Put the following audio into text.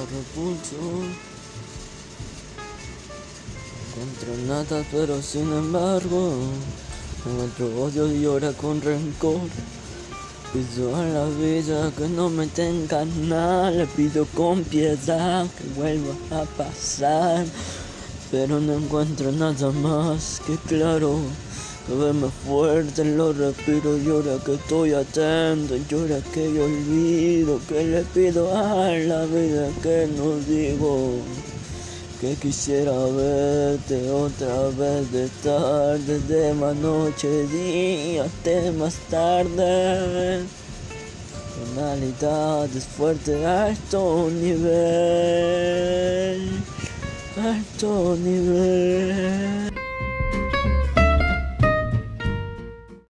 repulso. Encuentro nada, pero sin embargo, encuentro odio y ahora con rencor. Pido a la vida que no me tenga nada, le pido con piedad que vuelva a pasar. Pero no encuentro nada más que claro. Verme fuerte, lo respiro y ahora que estoy atento, y ahora que yo olvido, que le pido a la vida que no digo. Que quisiera verte otra vez de tarde, de más noche, día, de más tarde. Penalidades fuerte, alto nivel, alto nivel.